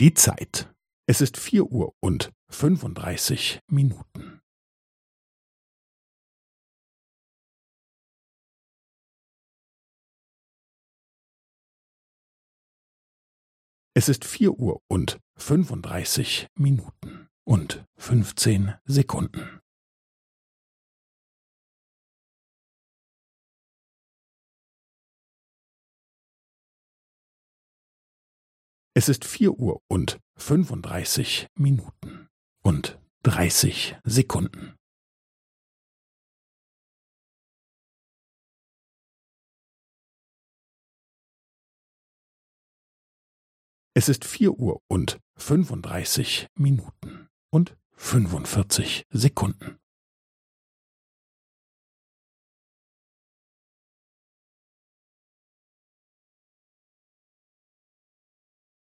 Die Zeit. Es ist vier Uhr und fünfunddreißig Minuten. Es ist vier Uhr und fünfunddreißig Minuten und fünfzehn Sekunden. Es ist vier Uhr und fünfunddreißig Minuten und dreißig Sekunden. Es ist vier Uhr und fünfunddreißig Minuten und fünfundvierzig Sekunden.